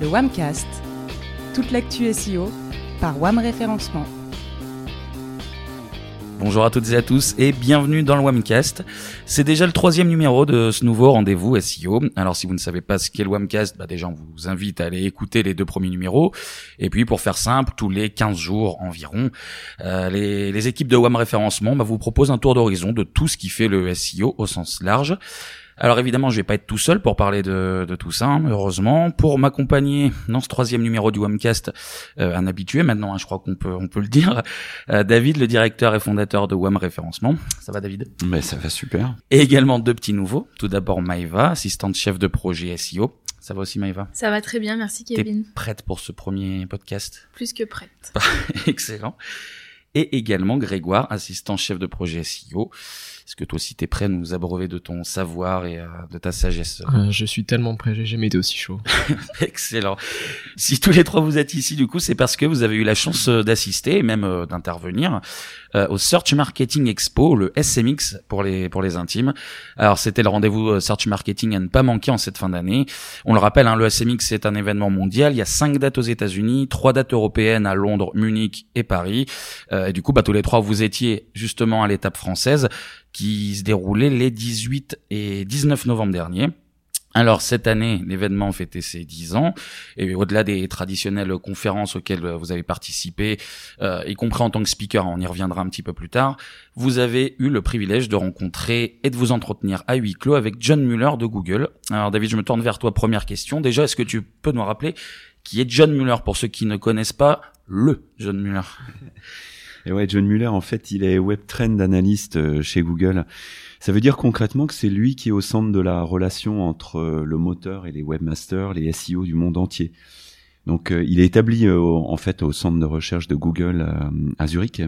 le Wamcast, toute l'actu SEO par Wam Référencement. Bonjour à toutes et à tous et bienvenue dans le Wamcast. C'est déjà le troisième numéro de ce nouveau rendez-vous SEO. Alors si vous ne savez pas ce qu'est le Wamcast, bah déjà on vous invite à aller écouter les deux premiers numéros. Et puis pour faire simple, tous les 15 jours environ, euh, les, équipes de Wam Référencement bah, vous proposent un tour d'horizon de tout ce qui fait le SEO au sens large. Alors évidemment, je vais pas être tout seul pour parler de, de tout ça, hein, heureusement. Pour m'accompagner dans ce troisième numéro du WAMcast, euh, un habitué maintenant, hein, je crois qu'on peut, on peut le dire, euh, David, le directeur et fondateur de WAM Référencement. Ça va David? Mais ça va super. Et également deux petits nouveaux. Tout d'abord Maïva, assistante chef de projet SEO. Ça va aussi Maïva Ça va très bien, merci Kevin. T'es prête pour ce premier podcast? Plus que prête. Excellent. Et également Grégoire, assistant chef de projet SEO. Est-ce que toi aussi t'es prêt à nous abreuver de ton savoir et euh, de ta sagesse? Euh, Je suis tellement prêt, j'ai jamais été aussi chaud. Excellent. Si tous les trois vous êtes ici, du coup, c'est parce que vous avez eu la chance euh, d'assister et même d'intervenir au Search Marketing Expo, le SMX pour les pour les intimes. Alors c'était le rendez-vous Search Marketing à ne pas manquer en cette fin d'année. On le rappelle, hein, le SMX c'est un événement mondial. Il y a cinq dates aux États-Unis, trois dates européennes à Londres, Munich et Paris. Et du coup, bah tous les trois vous étiez justement à l'étape française qui se déroulait les 18 et 19 novembre dernier. Alors cette année, l'événement fêtait ses 10 ans, et au-delà des traditionnelles conférences auxquelles vous avez participé, euh, y compris en tant que speaker, on y reviendra un petit peu plus tard, vous avez eu le privilège de rencontrer et de vous entretenir à huis clos avec John Muller de Google. Alors David, je me tourne vers toi, première question. Déjà, est-ce que tu peux nous rappeler qui est John Muller pour ceux qui ne connaissent pas le John Muller et ouais, John Muller, en fait, il est web trend analyst euh, chez Google. Ça veut dire concrètement que c'est lui qui est au centre de la relation entre euh, le moteur et les webmasters, les SEO du monde entier. Donc, euh, il est établi en fait au centre de recherche de Google à Zurich,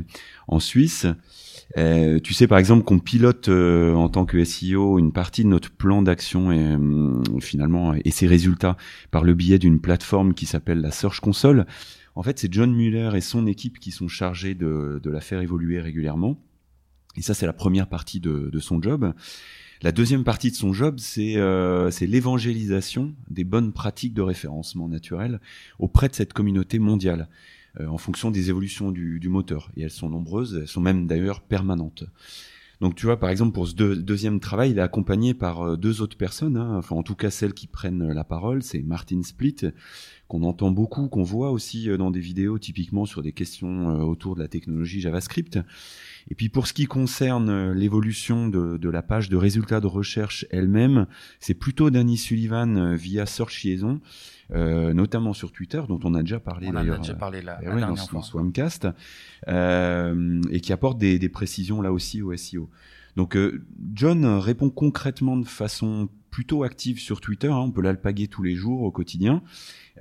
en Suisse. tu sais par exemple qu'on pilote en tant que SEO une partie de notre plan d'action et finalement et ses résultats par le biais d'une plateforme qui s'appelle la Search Console. En fait, c'est John Muller et son équipe qui sont chargés de, la faire évoluer régulièrement. Et ça, c'est la première partie de, son job. La deuxième partie de son job, euh, c'est l'évangélisation des bonnes pratiques de référencement naturel auprès de cette communauté mondiale, euh, en fonction des évolutions du, moteur. Et elles sont nombreuses, elles sont même d'ailleurs permanentes. Donc tu vois, par exemple, pour ce deuxième travail, il est accompagné par euh, deux autres personnes, hein. enfin en tout cas celles qui prennent la parole, c'est Martin Split, qu'on entend beaucoup, qu'on voit aussi euh, dans des vidéos typiquement sur des questions euh, autour de la technologie JavaScript. Et puis pour ce qui concerne euh, l'évolution de, la page de résultats de recherche elle-même, c'est plutôt Danny Sullivan via Search Liaison, notamment sur Twitter, dont on a déjà parlé on a déjà parlé là, eh dans, Swamcast, et qui apporte des, des, précisions là aussi au SEO. Donc John répond concrètement de façon plutôt active sur Twitter, hein, on peut l'alpaguer tous les jours au quotidien,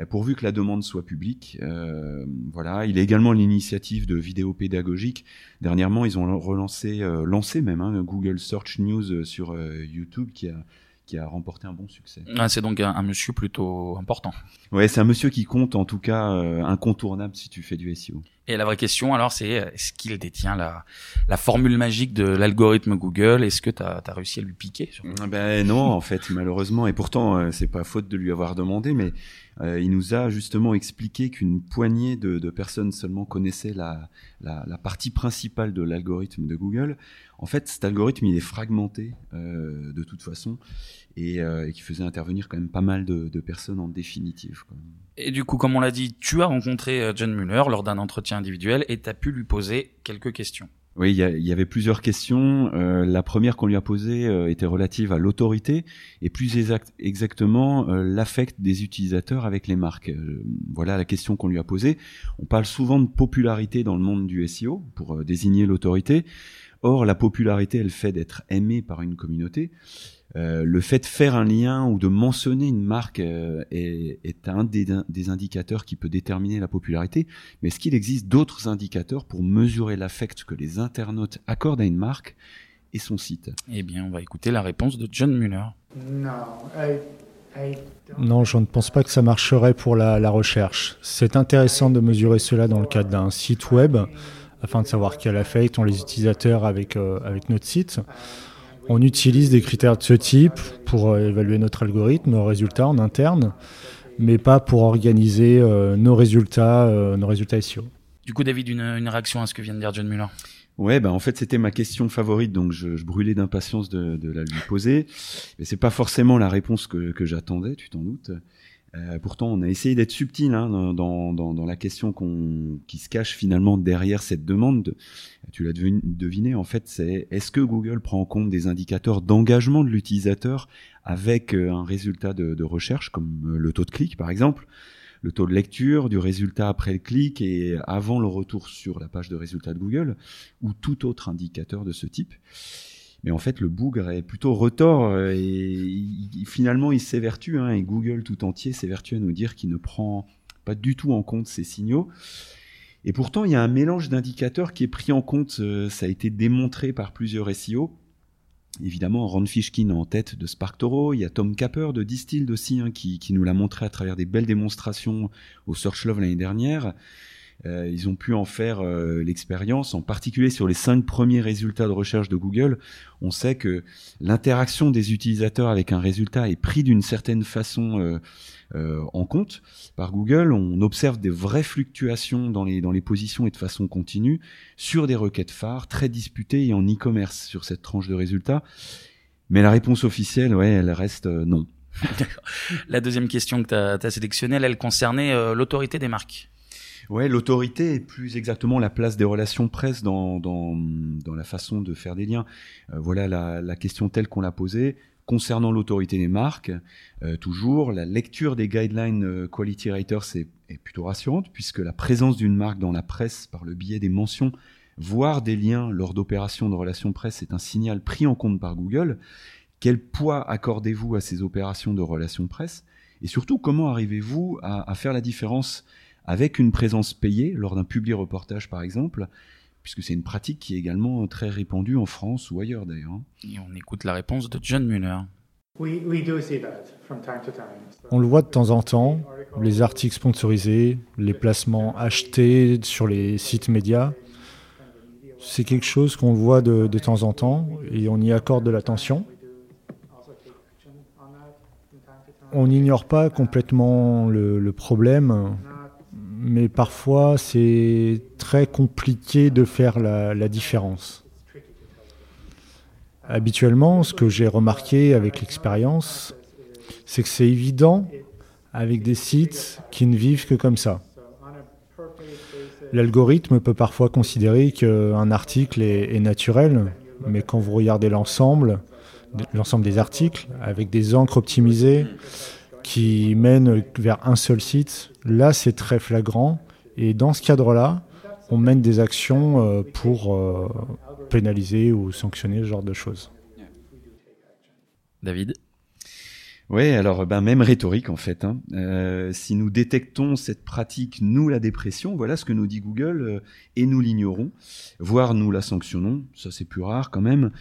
pourvu que la demande soit publique. Euh, voilà, il a également l'initiative de vidéos pédagogiques. Dernièrement, ils ont relancé, euh, lancé même hein, Google Search News sur YouTube qui a qui a remporté un bon succès. Ah, c'est donc un, monsieur plutôt important. Ouais, c'est un monsieur qui compte, en tout cas incontournable si tu fais du SEO. Et la vraie question, alors, c'est est-ce qu'il détient la, la formule magique de l'algorithme Google? Est-ce que tu as, réussi à lui piquer Ben non, en fait, malheureusement. Et pourtant, c'est pas faute de lui avoir demandé, mais euh, il nous a justement expliqué qu'une poignée de, personnes seulement connaissaient la, partie principale de l'algorithme de Google. En fait, cet algorithme, il est fragmenté euh, de toute façon euh, et, qui faisait intervenir quand même pas mal de, personnes en définitive. Et du coup, comme on l'a dit, tu as rencontré John Muller lors d'un entretien individuel et tu as pu lui poser quelques questions. Oui, il y, avait plusieurs questions. Euh, la première qu'on lui a posée euh, était relative à l'autorité et plus exactement euh, l'affect des utilisateurs avec les marques. voilà la question qu'on lui a posée. On parle souvent de popularité dans le monde du SEO pour désigner l'autorité. Or, la popularité, elle fait d'être aimé par une communauté. Euh, le fait de faire un lien ou de mentionner une marque euh, est, un des, indicateurs qui peut déterminer la popularité. Mais est-ce qu'il existe d'autres indicateurs pour mesurer l'affect que les internautes accordent à une marque et son site? Eh bien, on va écouter la réponse de John Muller. Non, je ne pense pas que ça marcherait pour la, recherche. C'est intéressant de mesurer cela dans le cadre d'un site web afin de savoir quel affect ont les utilisateurs avec, euh, avec notre site. On utilise des critères de ce type pour euh, évaluer notre algorithme, nos résultats en interne. mais pas pour organiser nos résultats, nos résultats SEO. Du coup, David, une, une réaction à ce que vient de dire John Muller Ouais, bah en fait c'était ma question favorite, donc je, je brûlais d'impatience de, de, la lui poser. Mais c'est pas forcément la réponse que, que j'attendais, tu t'en doutes. Euh, pourtant, on a essayé d'être subtil hein, dans, la question qui se cache finalement derrière cette demande. Tu l'as deviné, en fait, c'est est-ce que Google prend en compte des indicateurs d'engagement de l'utilisateur avec euh, un résultat de, de recherche, comme euh, le taux de clic par exemple? Le taux de lecture du résultat après le clic et avant le retour sur la page de résultats de Google ou tout autre indicateur de ce type? Mais en fait, le bougre est plutôt retort euh, et finalement, il s'évertue, hein, et Google tout entier s'évertue à nous dire qu'il ne prend pas du tout en compte ces signaux. Et pourtant, il y a un mélange d'indicateurs qui est pris en compte, euh, ça a été démontré par plusieurs SEO, évidemment Ron Fishkin en tête de SparkToro, il y a Tom Capper de Distilled aussi hein, qui, nous l'a montré à travers des belles démonstrations au Search Love l'année dernière. Euh, ils ont pu en faire euh, l'expérience, en particulier sur les cinq premiers résultats de recherche de Google. On sait que l'interaction des utilisateurs avec un résultat est pris d'une certaine façon euh, euh, en compte par Google. On observe des vraies fluctuations dans les, dans les positions et de façon continue sur des requêtes phares très disputées et en e-commerce sur cette tranche de résultats. Mais la réponse officielle, ouais, elle reste euh, non. la deuxième question que tu as, sélectionnée, elle, concernait euh, l'autorité des marques. Ouais, l'autorité est plus exactement la place des relations presse dans, dans, la façon de faire des liens. voilà la, question telle qu'on l'a posée. Concernant l'autorité des marques, euh, toujours, la lecture des guidelines euh, Quality Writers est, plutôt rassurante, puisque la présence d'une marque dans la presse par le biais des mentions, voire des liens lors d'opérations de relations presse, est un signal pris en compte par Google. Quel poids accordez-vous à ces opérations de relations presse? Et surtout, comment arrivez-vous à faire la différence avec une présence payée lors d'un public reportage, par exemple, puisque c'est une pratique qui est également très répandue en France ou ailleurs d'ailleurs. Et on écoute la réponse de John Muller. On le voit de temps en temps, les articles sponsorisés, les placements achetés sur les sites médias. C'est quelque chose qu'on voit de, de, temps en temps et on y accorde de l'attention. On n'ignore pas complètement le, le problème mais parfois c'est très compliqué de faire la, différence. Habituellement, ce que j'ai remarqué avec l'expérience, c'est que c'est évident avec des sites qui ne vivent que comme ça. L'algorithme peut parfois considérer qu'un article est, est, naturel, mais quand vous regardez l'ensemble, l'ensemble des articles, avec des encres optimisées, qui mènent vers un seul site, là c'est très flagrant. Et dans ce cadre-là, on mène des actions euh, pour euh, pénaliser ou sanctionner ce genre de choses. David? Oui, alors ben même rhétorique en fait. Hein. Euh, si nous détectons cette pratique, nous la dépression, voilà ce que nous dit Google, euh, et nous l'ignorons, voire nous la sanctionnons. Ça c'est plus rare quand même.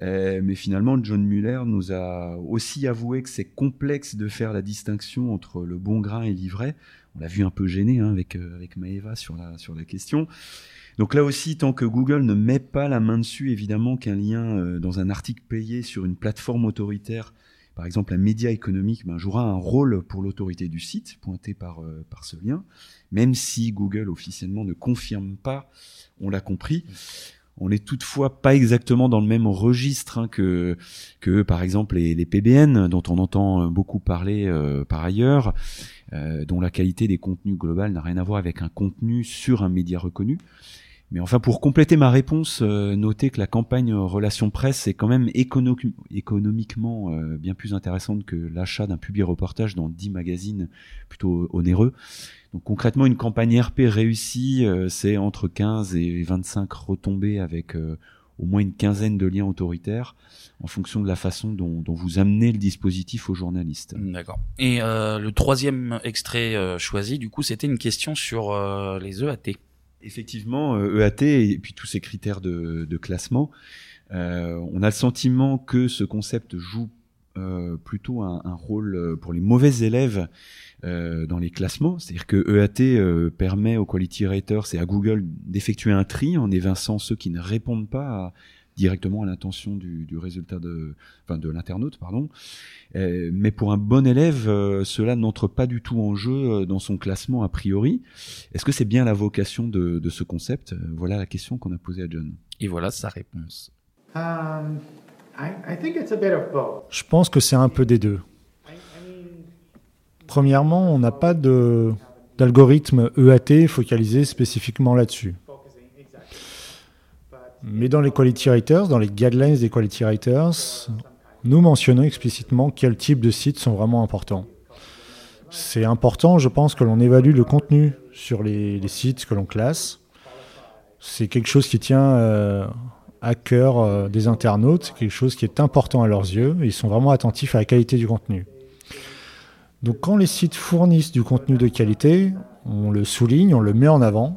Euh, mais finalement, John Muller nous a aussi avoué que c'est complexe de faire la distinction entre le bon grain et l'ivraie. On l'a vu un peu gêné hein, avec euh, avec Maeva sur la sur la question. Donc là aussi, tant que Google ne met pas la main dessus, évidemment qu'un lien euh, dans un article payé sur une plateforme autoritaire par exemple, un média économique ben, jouera un rôle pour l'autorité du site, pointé par, euh, par ce lien, même si Google officiellement ne confirme pas, on l'a compris. On n'est toutefois pas exactement dans le même registre hein, que, que, par exemple, les, PBN, dont on entend beaucoup parler euh, par ailleurs, euh, dont la qualité des contenus global n'a rien à voir avec un contenu sur un média reconnu. Mais enfin, pour compléter ma réponse, euh, notez que la campagne relation presse est quand même écono économiquement euh, bien plus intéressante que l'achat d'un public reportage dans 10 magazines plutôt onéreux. Donc concrètement, une campagne RP réussie, euh, c'est entre 15 et 25 retombées avec euh, au moins une quinzaine de liens autoritaires en fonction de la façon dont, dont vous amenez le dispositif aux journalistes. D'accord. Et euh, le troisième extrait euh, choisi, du coup, c'était une question sur euh, les EAT. Effectivement, EAT et puis tous ces critères de, classement, euh, on a le sentiment que ce concept joue euh, plutôt un, rôle pour les mauvais élèves euh, dans les classements. C'est-à-dire que EAT permet aux quality raters et à Google d'effectuer un tri en évinçant ceux qui ne répondent pas à, directement à l'intention du, du, résultat de, enfin de l'internaute, pardon. Euh, mais pour un bon élève, euh, cela n'entre pas du tout en jeu euh, dans son classement a priori. Est-ce que c'est bien la vocation de, de ce concept? Voilà la question qu'on a posée à John. Et voilà sa réponse. Um, I, I think it's a bit of both. Je pense que c'est un peu des deux. Premièrement, on n'a pas d'algorithme EAT focalisé spécifiquement là-dessus. Mais dans les quality writers, dans les guidelines des quality writers, nous mentionnons explicitement quels types de sites sont vraiment importants. C'est important, je pense, que l'on évalue le contenu sur les, sites que l'on classe. C'est quelque chose qui tient euh, à cœur euh, des internautes, c'est quelque chose qui est important à leurs yeux, ils sont vraiment attentifs à la qualité du contenu. Donc quand les sites fournissent du contenu de qualité, on le souligne, on le met en avant,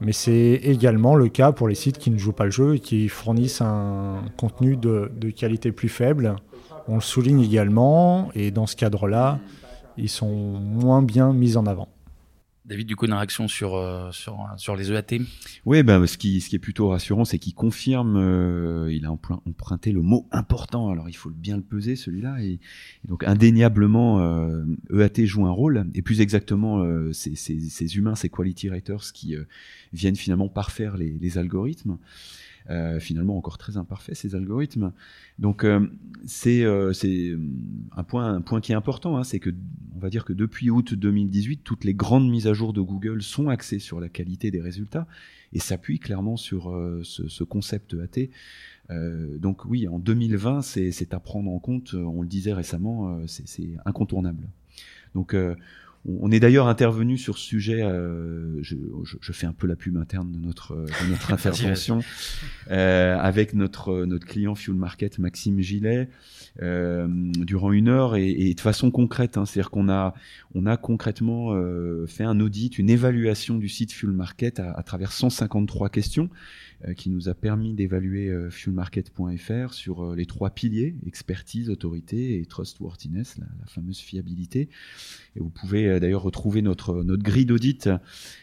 mais c'est également le cas pour les sites qui ne jouent pas le jeu et qui fournissent un contenu de, qualité plus faible. On le souligne également, et dans ce cadre-là, ils sont moins bien mis en avant. David, du coup, une réaction sur, euh, sur, les EAT Oui, ben, ce, qui, ce qui est plutôt rassurant, c'est qu'il confirme, euh, il a emprunté le mot important, alors il faut bien le peser celui-là, et, donc indéniablement, euh, EAT joue un rôle, et plus exactement, euh, ces, ces, humains, ces quality writers qui viennent finalement parfaire les algorithmes. Euh, finalement encore très imparfaits ces algorithmes. Donc euh, c'est euh, un point un point qui est important, hein, c'est que on va dire que depuis août 2018, toutes les grandes mises à jour de Google sont axées sur la qualité des résultats et s'appuient clairement sur euh, ce, ce, concept AT. Euh, donc oui, en 2020, c'est à prendre en compte. On le disait récemment, c'est incontournable. Donc on est d'ailleurs intervenu sur ce sujet. Euh, je, je, je, fais un peu la pub interne de notre de notre intervention euh, avec notre notre client Fuel Market Maxime Gillet euh, durant une heure et, et de façon concrète. Hein, C'est-à-dire qu'on a on a concrètement euh, fait un audit, une évaluation du site Fuel Market à, à travers 153 questions euh, qui nous a permis d'évaluer euh, fuelmarket.fr sur euh, les trois piliers expertise, autorité et trustworthiness, la, la fameuse fiabilité. Et vous pouvez d'ailleurs retrouver notre notre grille d'audit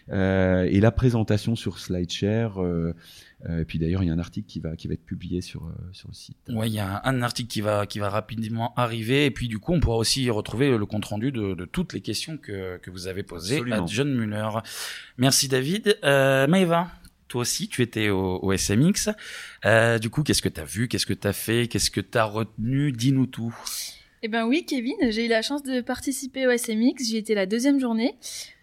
et la présentation sur SlideShare. Euh, et puis d'ailleurs, il y a un article qui va qui va être publié sur euh, sur le site. Ouais, il y a un, un, article qui va qui va rapidement arriver. Et puis du coup, on pourra aussi retrouver le compte rendu de, de toutes les questions que que vous avez posées Absolument. à John Muller. Merci David. Euh, Maëva, toi aussi, tu étais au, SMX. Euh, du coup, qu'est-ce que tu as vu Qu'est-ce que tu as fait Qu'est-ce que tu as retenu? Dis-nous tout. Eh ben oui, Kevin, j'ai eu la chance de participer au SMX. J'y étais la deuxième journée.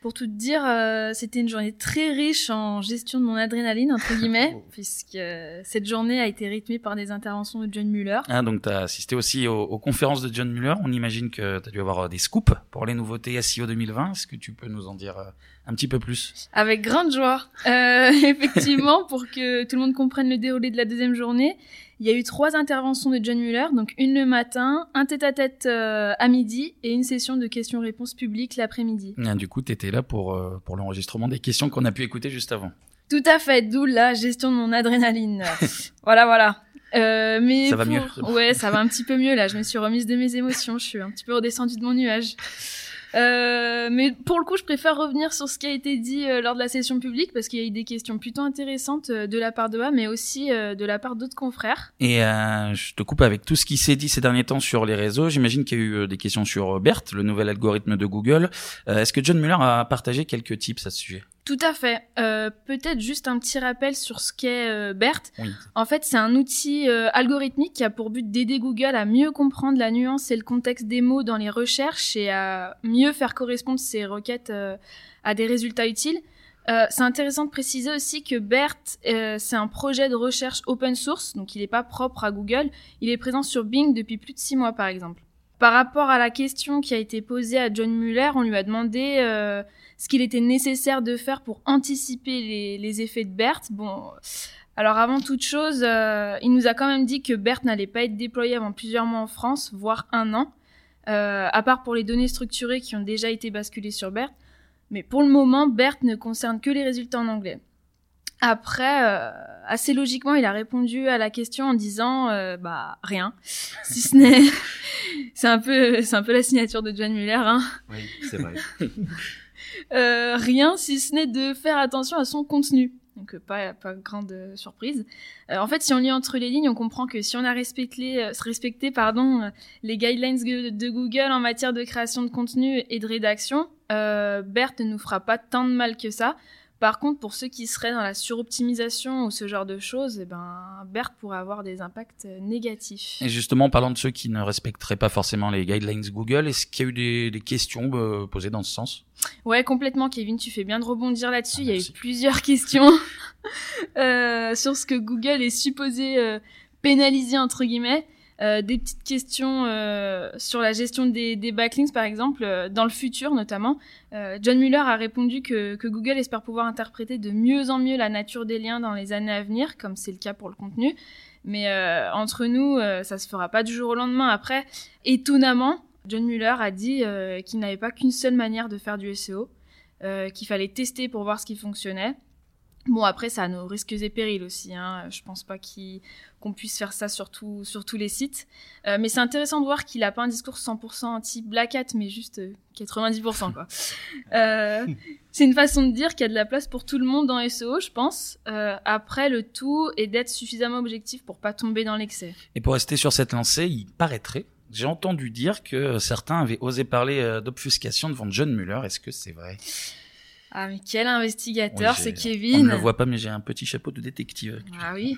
Pour tout te dire, euh, c'était une journée très riche en gestion de mon adrénaline, entre guillemets, puisque euh, cette journée a été rythmée par des interventions de John Muller. Ah, donc tu as assisté aussi aux, aux, conférences de John Muller. On imagine que tu as dû avoir euh, des scoops pour les nouveautés SEO 2020. Est-ce que tu peux nous en dire un petit peu plus? Avec grande joie. Euh, effectivement, pour que tout le monde comprenne le déroulé de la deuxième journée, il y a eu trois interventions de John Muller, donc une le matin, un tête-à-tête -tête, euh, à midi et une session de questions-réponses publiques l'après-midi. Ah, du coup, tu étais là pour, euh, pour l'enregistrement des questions qu'on a pu écouter juste avant. Tout à fait, d'où la gestion de mon adrénaline. voilà, voilà. Euh, mais ça va pour... mieux. Ouais, ça va un petit peu mieux là. Je me suis remise de mes émotions. Je suis un petit peu redescendue de mon nuage. Euh, mais pour le coup, je préfère revenir sur ce qui a été dit euh, lors de la session publique parce qu'il y a eu des questions plutôt intéressantes euh, de la part de A, mais aussi de la part d'autres confrères. Et je te coupe avec tout ce qui s'est dit ces derniers temps sur les réseaux. J'imagine qu'il y a eu des questions sur BERT, le nouvel algorithme de Google. Est-ce que John Muller a partagé quelques tips à ce sujet? Tout à fait. Euh, Peut-être juste un petit rappel sur ce qu'est euh, BERT. Oui. En fait, c'est un outil euh, algorithmique qui a pour but d'aider Google à mieux comprendre la nuance et le contexte des mots dans les recherches et à mieux faire correspondre ses requêtes euh, à des résultats utiles. Euh, c'est intéressant de préciser aussi que BERT, c'est un projet de recherche open source, donc il n'est pas propre à Google. Il est présent sur Bing depuis plus de six mois, par exemple. Par rapport à la question qui a été posée à John Muller, on lui a demandé euh, ce qu'il était nécessaire de faire pour anticiper les, effets de BERT. Bon, alors avant toute chose, euh, il nous a quand même dit que BERT n'allait pas être déployé avant plusieurs mois en France, voire un an, euh, à part pour les données structurées qui ont déjà été basculées sur BERT. Mais pour le moment, BERT ne concerne que les résultats en anglais. Après, euh, assez logiquement, il a répondu à la question en disant euh, bah rien, si ce n'est, c'est un peu, c'est un peu la signature de John Muller, hein. Oui, c'est vrai. euh, rien, si ce n'est de faire attention à son contenu. donc pas, pas grande surprise. en fait, si on lit entre les lignes, on comprend que si on a respecté, respecté pardon, les guidelines de Google en matière de création de contenu et de rédaction, BERT ne nous fera pas tant de mal que ça. Par contre, pour ceux qui seraient dans la suroptimisation ou ce genre de choses, eh ben, BERT pourrait avoir des impacts euh, négatifs. Et justement, en parlant de ceux qui ne respecteraient pas forcément les guidelines Google, est-ce qu'il y a eu des, questions euh, posées dans ce sens? Ouais, complètement, Kevin. Tu fais bien de rebondir là-dessus. Ah, Il y a eu plusieurs questions euh, sur ce que Google est supposé pénaliser entre guillemets. Euh, des petites questions euh, sur la gestion des, backlinks, par exemple, euh, dans le futur notamment. John Muller a répondu que, Google espère pouvoir interpréter de mieux en mieux la nature des liens dans les années à venir, comme c'est le cas pour le contenu. Mais entre nous, ça se fera pas du jour au lendemain. Après, étonnamment, John Muller a dit qu'il n'avait pas qu'une seule manière de faire du SEO, qu'il fallait tester pour voir ce qui fonctionnait. Bon, après, ça a nos risques et périls aussi. Hein. Je pense pas qu'on puisse faire ça sur, tous les sites. Euh, mais c'est intéressant de voir qu'il a pas un discours 100% anti-Black Hat, mais juste 90%. Euh, quoi. Euh, c'est une façon de dire qu'il y a de la place pour tout le monde dans SEO, je pense. après, le tout est d'être suffisamment objectif pour pas tomber dans l'excès. Et pour rester sur cette lancée, il paraîtrait j'ai entendu dire que certains avaient osé parler d'obfuscation devant John Muller. Est-ce que c'est vrai? Ah, mais quel investigateur, c'est Kevin. On ne le voit pas, mais j'ai un petit chapeau de détective. Ah oui.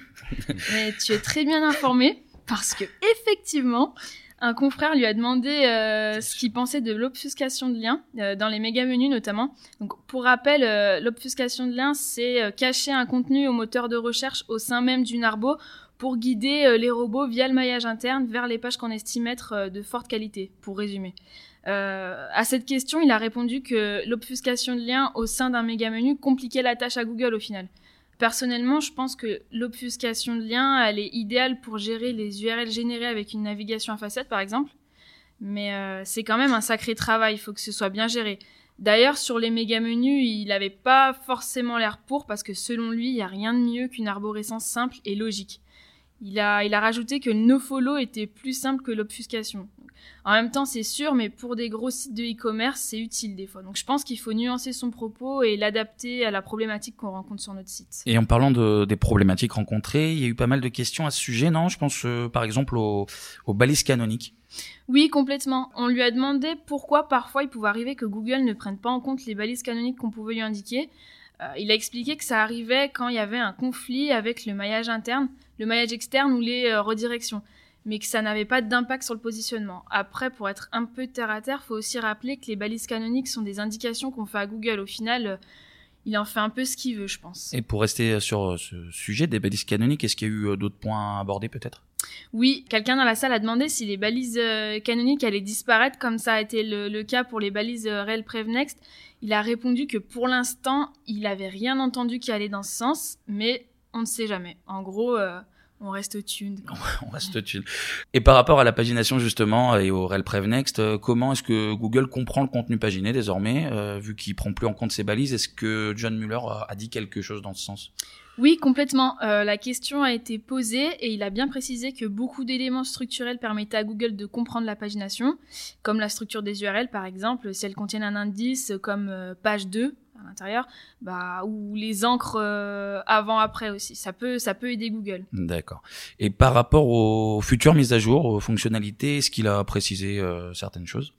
mais tu es très bien informé parce que, effectivement, un confrère lui a demandé euh, ce qu'il pensait de l'obfuscation de liens, euh, dans les méga menus notamment. Donc, pour rappel, euh, l'obfuscation de liens, c'est cacher un contenu au moteur de recherche au sein même d'une arbo pour guider les robots via le maillage interne vers les pages qu'on estime être de forte qualité, pour résumer. Euh, à cette question, il a répondu que l'obfuscation de liens au sein d'un méga menu compliquait la tâche à Google au final. Personnellement, je pense que l'obfuscation de liens, elle est idéale pour gérer les URL générées avec une navigation à facettes, par exemple. Mais euh, c'est quand même un sacré travail, il faut que ce soit bien géré. D'ailleurs, sur les méga menus, il n'avait pas forcément l'air pour parce que selon lui, il n'y a rien de mieux qu'une arborescence simple et logique. Il a, il a rajouté que le nofollow était plus simple que l'obfuscation. En même temps, c'est sûr, mais pour des gros sites de e-commerce, c'est utile des fois. Donc je pense qu'il faut nuancer son propos et l'adapter à la problématique qu'on rencontre sur notre site. Et en parlant de, des problématiques rencontrées, il y a eu pas mal de questions à ce sujet, non? Je pense euh, par exemple aux, balises canoniques. Oui, complètement. On lui a demandé pourquoi parfois il pouvait arriver que Google ne prenne pas en compte les balises canoniques qu'on pouvait lui indiquer. Euh, il a expliqué que ça arrivait quand il y avait un conflit avec le maillage interne, le maillage externe ou les euh, redirections mais que ça n'avait pas d'impact sur le positionnement. Après, pour être un peu terre à terre, faut aussi rappeler que les balises canoniques sont des indications qu'on fait à Google. Au final, euh, il en fait un peu ce qu'il veut, je pense. Et pour rester sur ce sujet des balises canoniques, est-ce qu'il y a eu d'autres points à aborder peut-être? Oui, quelqu'un dans la salle a demandé si les balises canoniques allaient disparaître comme ça a été le, cas pour les balises Rel Next. Il a répondu que pour l'instant, il n'avait rien entendu qui allait dans ce sens, mais on ne sait jamais. En gros, on reste tuned. on reste tuned. Et par rapport à la pagination justement et au Rel Next, euh, comment est-ce que Google comprend le contenu paginé désormais, euh, vu qu'il prend plus en compte ses balises? Est-ce que John Muller a dit quelque chose dans ce sens? Oui, complètement. Euh, la question a été posée et il a bien précisé que beaucoup d'éléments structurels permettaient à Google de comprendre la pagination, comme la structure des URL par exemple, si elles contiennent un indice comme page 2 à l'intérieur, bah, ou les encres euh, avant-après aussi. Ça peut, ça peut aider Google. D'accord. Et par rapport aux futures mises à jour, aux fonctionnalités, est-ce qu'il a précisé euh, certaines choses?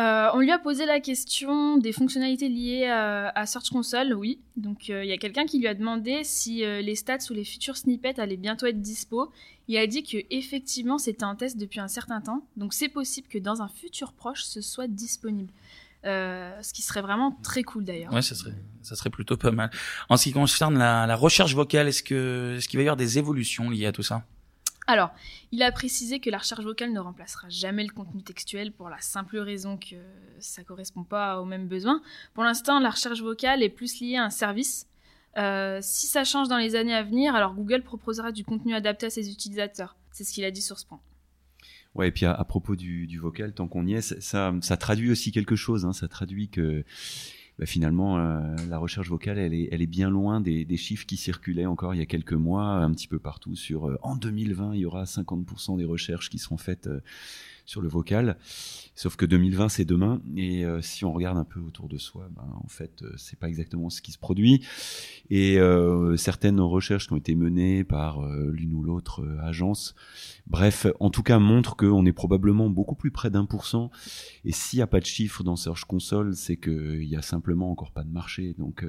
Euh, on lui a posé la question des fonctionnalités liées à, Search Console, oui. Donc il y a quelqu'un qui lui a demandé si les stats ou les futurs snippets allaient bientôt être dispo. Il a dit que effectivement c'était un test depuis un certain temps, donc c'est possible que dans un futur proche ce soit disponible. Euh, ce qui serait vraiment très cool d'ailleurs. Ouais, ça serait, ça serait plutôt pas mal. En ce qui concerne la, recherche vocale, est-ce que, est-ce qu'il va y avoir des évolutions liées à tout ça? Alors, il a précisé que la recherche vocale ne remplacera jamais le contenu textuel pour la simple raison que ça correspond pas aux mêmes besoins. Pour l'instant, la recherche vocale est plus liée à un service. Euh, si ça change dans les années à venir, alors Google proposera du contenu adapté à ses utilisateurs. C'est ce qu'il a dit sur ce point. Ouais, et puis à, propos du, du, vocal, tant qu'on y est, ça, ça, traduit aussi quelque chose. Hein, ça traduit que bah, finalement, euh, la recherche vocale, elle est, elle est bien loin des, des, chiffres qui circulaient encore il y a quelques mois, un petit peu partout sur euh, en 2020, il y aura 50% des recherches qui seront faites euh, sur le vocal. Sauf que 2020 c'est demain et euh, si on regarde un peu autour de soi, ben, en fait euh, c'est pas exactement ce qui se produit et euh, certaines recherches qui ont été menées par l'une ou l'autre agence, bref, en tout cas montrent qu'on est probablement beaucoup plus près d'un pour cent et s'il n'y a pas de chiffres dans Search Console, c'est qu'il y a simplement encore pas de marché. Donc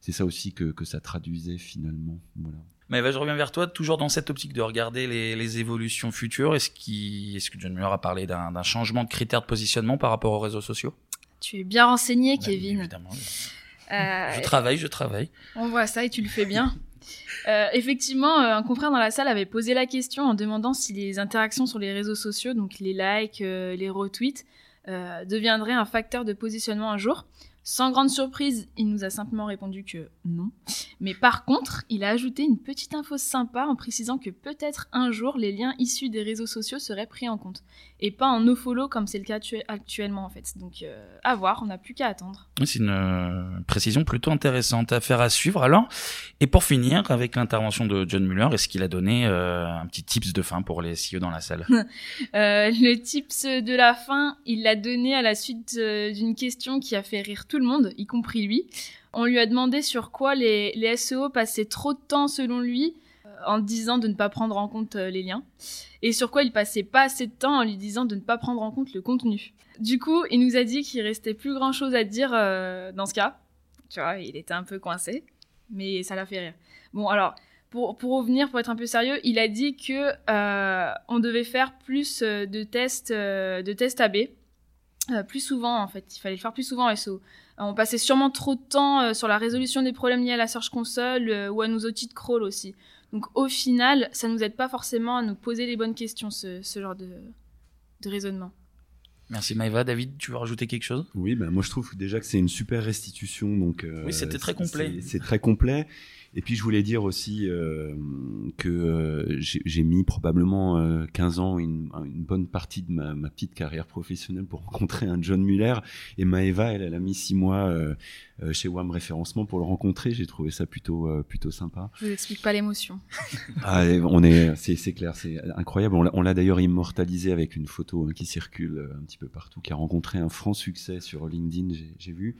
c'est ça aussi que, que ça traduisait finalement. Voilà. Mais je reviens vers toi, toujours dans cette optique de regarder les, les évolutions futures. Est-ce qu est que John Muir a parlé d'un changement de critères de positionnement par rapport aux réseaux sociaux? Tu es bien renseigné, Kevin. Évidemment. Euh, je travaille, je travaille. On voit ça et tu le fais bien. euh, effectivement, euh, un confrère dans la salle avait posé la question en demandant si les interactions sur les réseaux sociaux, donc les likes, euh, les retweets, deviendraient un facteur de positionnement un jour. Sans grande surprise, il nous a simplement répondu que non. Mais par contre, il a ajouté une petite info sympa en précisant que peut-être un jour les liens issus des réseaux sociaux seraient pris en compte et pas en nofollow comme c'est le cas actuellement en fait. Donc euh, à voir, on n'a plus qu'à attendre. C'est une euh, précision plutôt intéressante à faire à suivre alors. Et pour finir avec l'intervention de John Muller, est-ce qu'il a donné euh, un petit tips de fin pour les CEO dans la salle? Le tips de la fin, il l'a donné à la suite d'une question qui a fait rire tout le monde, y compris lui. On lui a demandé sur quoi les, SEO passaient trop de temps selon lui en disant de ne pas prendre en compte les liens et sur quoi il passait pas assez de temps en lui disant de ne pas prendre en compte le contenu. Du coup, il nous a dit qu'il restait plus grand chose à dire euh, dans ce cas. Tu vois, il était un peu coincé, mais ça l'a fait rire. Bon, alors, pour, pour revenir, pour être un peu sérieux, il a dit que euh, on devait faire plus euh, de tests, de tests AB, plus souvent en fait. Il fallait le faire plus souvent SEO. On passait sûrement trop de temps sur la résolution des problèmes liés à la Search Console ou à nos outils de crawl aussi. Donc au final, ça nous aide pas forcément à nous poser les bonnes questions, ce, genre de, raisonnement. Merci Maëva. David, tu veux rajouter quelque chose? Oui, ben moi je trouve déjà que c'est une super restitution. Donc, euh, oui, c'était très complet. C'est très complet. Et puis je voulais dire aussi euh, que euh, j'ai mis probablement euh, 15 ans, une, une, bonne partie de ma, ma, petite carrière professionnelle pour rencontrer un John Muller. Et Maëva, elle, elle a mis six mois euh, chez WAM Référencement pour le rencontrer. J'ai trouvé ça plutôt plutôt sympa. Je vous explique pas l'émotion. ah, on est, c'est clair, c'est incroyable. On l'a d'ailleurs immortalisé avec une photo hein, qui circule un petit peu partout, qui a rencontré un franc succès sur LinkedIn, j'ai vu.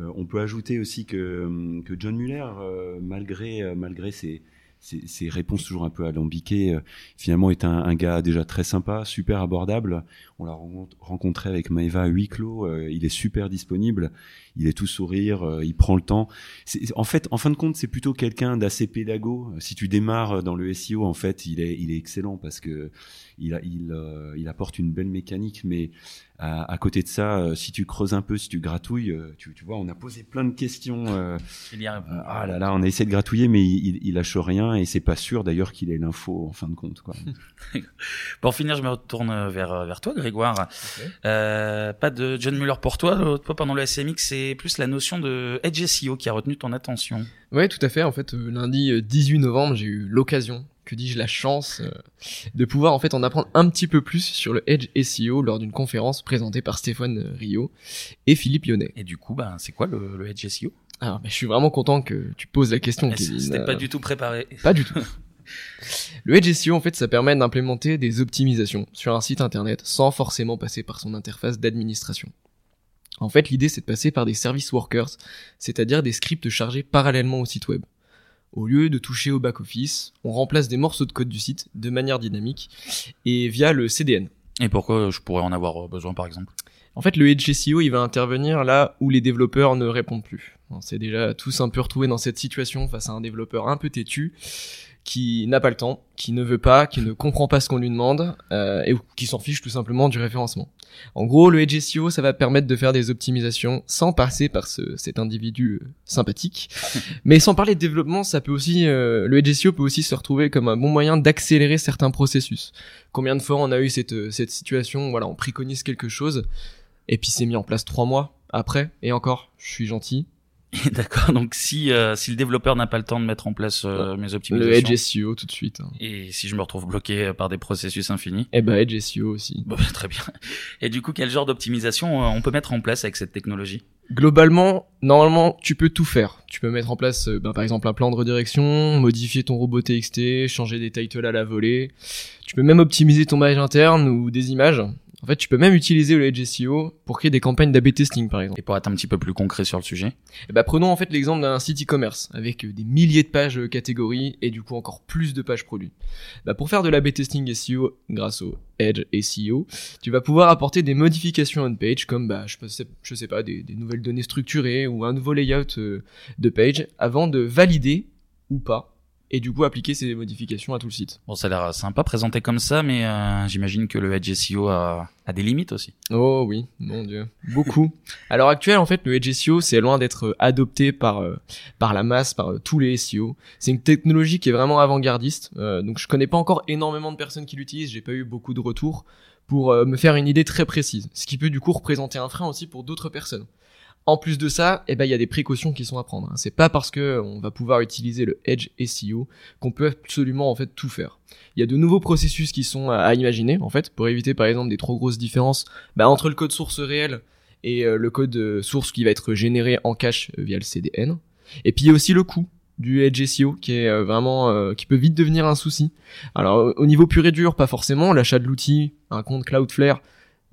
Euh, on peut ajouter aussi que, que John Muller, euh, malgré, euh, malgré ses, ses, réponses toujours un peu alambiquées, finalement est un, gars déjà très sympa, super abordable. On l'a rencontré avec Maeva à huis clos, il est super disponible, il est tout sourire, il prend le temps. En fait, en fin de compte, c'est plutôt quelqu'un d'assez pédago. Si tu démarres dans le SEO, en fait, il est, il est excellent parce que il, il, il apporte une belle mécanique, mais à, côté de ça, euh, si tu creuses un peu, si tu gratouilles, euh, tu, tu vois, on a posé plein de questions. Euh, ah là là, on a essayé de gratouiller, mais il, il lâche rien et c'est pas sûr d'ailleurs qu'il ait l'info en fin de compte. Quoi. pour finir, je me retourne vers vers toi, Grégoire. Euh, pas de John Muller pour toi. Toi, pendant le SMX, c'est plus la notion de Edge SEO qui a retenu ton attention. Ouais, tout à fait. En fait, lundi 18 novembre, j'ai eu l'occasion que dis-je, la chance euh, de pouvoir en fait en apprendre un petit peu plus sur le Edge SEO lors d'une conférence présentée par Stéphane Rio et Philippe Lyonnais. Et du coup, bah, c'est quoi le, le, Edge SEO Alors, bah, je suis vraiment content que tu poses la question. Ah, c'était pas du tout préparé. Pas du tout. le Edge SEO, en fait, ça permet d'implémenter des optimisations sur un site internet sans forcément passer par son interface d'administration. En fait, l'idée, c'est de passer par des service workers, c'est-à-dire des scripts chargés parallèlement au site web. Au lieu de toucher au back-office, on remplace des morceaux de code du site de manière dynamique et via le CDN. Et pourquoi je pourrais en avoir euh, besoin par exemple? En fait, le Edge SEO, il va intervenir là où les développeurs ne répondent plus. On s'est déjà tous un peu retrouvés dans cette situation face à un développeur un peu têtu qui n'a pas le temps, qui ne veut pas, qui ne comprend pas ce qu'on lui demande, euh, et qui s'en fiche tout simplement du référencement. En gros, le Edge SEO, ça va permettre de faire des optimisations sans passer par ce, cet individu euh, sympathique. Mais sans parler de développement, ça peut aussi, euh, le Edge SEO peut aussi se retrouver comme un bon moyen d'accélérer certains processus. Combien de fois on a eu cette, euh, cette situation, voilà, on préconise quelque chose, et puis c'est mis en place trois mois après, et encore, je suis gentil, D'accord. Donc si euh, si le développeur n'a pas le temps de mettre en place euh, mes optimisations, le Edge SEO tout de suite. Hein. Et si je me retrouve bloqué par des processus infinis, eh ben Edge SEO aussi. Bon, très bien. Et du coup, quel genre d'optimisation euh, on peut mettre en place avec cette technologie? Globalement, normalement, tu peux tout faire. Tu peux mettre en place, ben, par exemple, un plan de redirection, modifier ton robot TXT, changer des titles à la volée. Tu peux même optimiser ton mail interne ou des images. En fait, tu peux même utiliser le Edge SEO pour créer des campagnes d'AB testing, par exemple. Et pour être un petit peu plus concret sur le sujet. Et bah, prenons en fait l'exemple d'un site e-commerce avec euh, des milliers de pages euh, catégories et du coup encore plus de pages produits. Bah, pour faire de l'AB testing SEO grâce au Edge SEO, tu vas pouvoir apporter des modifications on page comme bah, je, sais, je sais pas des, des nouvelles données structurées ou un nouveau layout euh, de page avant de valider ou pas et du coup appliquer ces modifications à tout le site. Bon, ça a l'air sympa présenté comme ça, mais euh, j'imagine que le Edge SEO a, a, des limites aussi. Oh oui, mon dieu, beaucoup. à l'heure actuelle, en fait, le Edge SEO, c'est loin d'être adopté par euh, par la masse, par euh, tous les SEO. C'est une technologie qui est vraiment avant-gardiste, euh, donc je connais pas encore énormément de personnes qui l'utilisent, j'ai pas eu beaucoup de retours pour euh, me faire une idée très précise, ce qui peut du coup représenter un frein aussi pour d'autres personnes. En plus de ça, eh ben il y a des précautions qui sont à prendre. C'est pas parce que on va pouvoir utiliser le Edge SEO qu'on peut absolument en fait tout faire. Il y a de nouveaux processus qui sont à imaginer en fait pour éviter par exemple des trop grosses différences bah, entre le code source réel et euh, le code source qui va être généré en cache via le CDN. Et puis il y a aussi le coût du Edge SEO qui est euh, vraiment euh, qui peut vite devenir un souci. Alors au niveau pur et dur, pas forcément l'achat de l'outil, un compte Cloudflare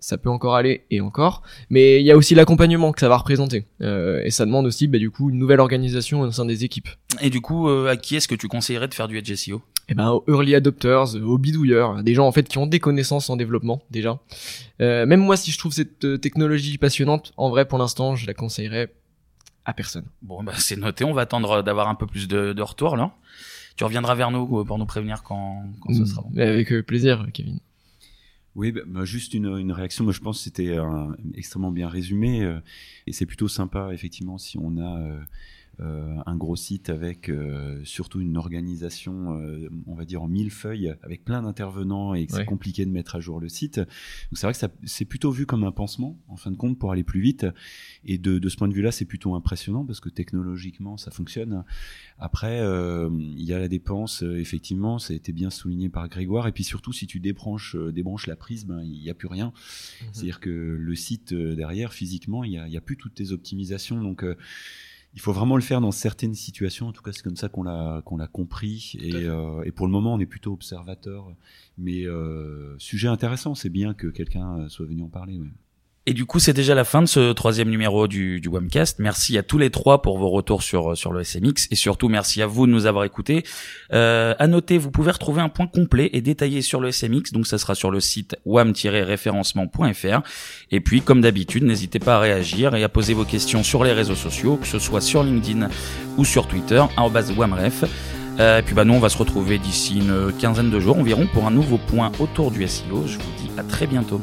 ça peut encore aller et encore, mais il y a aussi l'accompagnement que ça va représenter euh, et ça demande aussi bah, du coup une nouvelle organisation au sein des équipes. Et du coup, euh, à qui est-ce que tu conseillerais de faire du Edge SEO Eh ben aux early adopters, aux bidouilleurs, des gens en fait qui ont des connaissances en développement déjà. Euh, même moi, si je trouve cette technologie passionnante, en vrai pour l'instant, je la conseillerais à personne. Bon, bah c'est noté. On va attendre d'avoir un peu plus de, de retour là. Tu reviendras vers nous pour nous prévenir quand, quand ce sera bon. Avec plaisir, Kevin. Oui, bah, juste une, une, réaction. Moi, je pense que c'était extrêmement bien résumé. Euh, et c'est plutôt sympa, effectivement, si on a euh, euh, un gros site avec surtout une organisation, on va dire en mille feuilles, avec plein d'intervenants et que c'est compliqué de mettre à jour le site. Donc c'est vrai que c'est plutôt vu comme un pansement, en fin de compte, pour aller plus vite. Et de, de ce point de vue-là, c'est plutôt impressionnant parce que technologiquement, ça fonctionne. Après, il y a la dépense, effectivement, ça a été bien souligné par Grégoire. Et puis surtout, si tu débranches, débranches la prise, ben, il n'y a plus rien. Mmh. C'est-à-dire que le site derrière, physiquement, il n'y a, a, plus toutes tes optimisations. Donc, euh, il faut vraiment le faire dans certaines situations. En tout cas, c'est comme ça qu'on l'a qu'on l'a compris. Et, euh, et, pour le moment, on est plutôt observateur. Mais euh, sujet intéressant. C'est bien que quelqu'un soit venu en parler. Ouais. Et du coup, c'est déjà la fin de ce troisième numéro du, du Webcast. Merci à tous les trois pour vos retours sur sur le SMX et surtout merci à vous de nous avoir écoutés. Euh, à noter, vous pouvez retrouver un point complet et détaillé sur le SMX, donc ça sera sur le site wam-référencement.fr. Et puis, comme d'habitude, n'hésitez pas à réagir et à poser vos questions sur les réseaux sociaux, que ce soit sur LinkedIn ou sur Twitter, @wamref. Euh, et puis bah nous, on va se retrouver d'ici une quinzaine de jours environ pour un nouveau point autour du SEO. Je vous dis à très bientôt.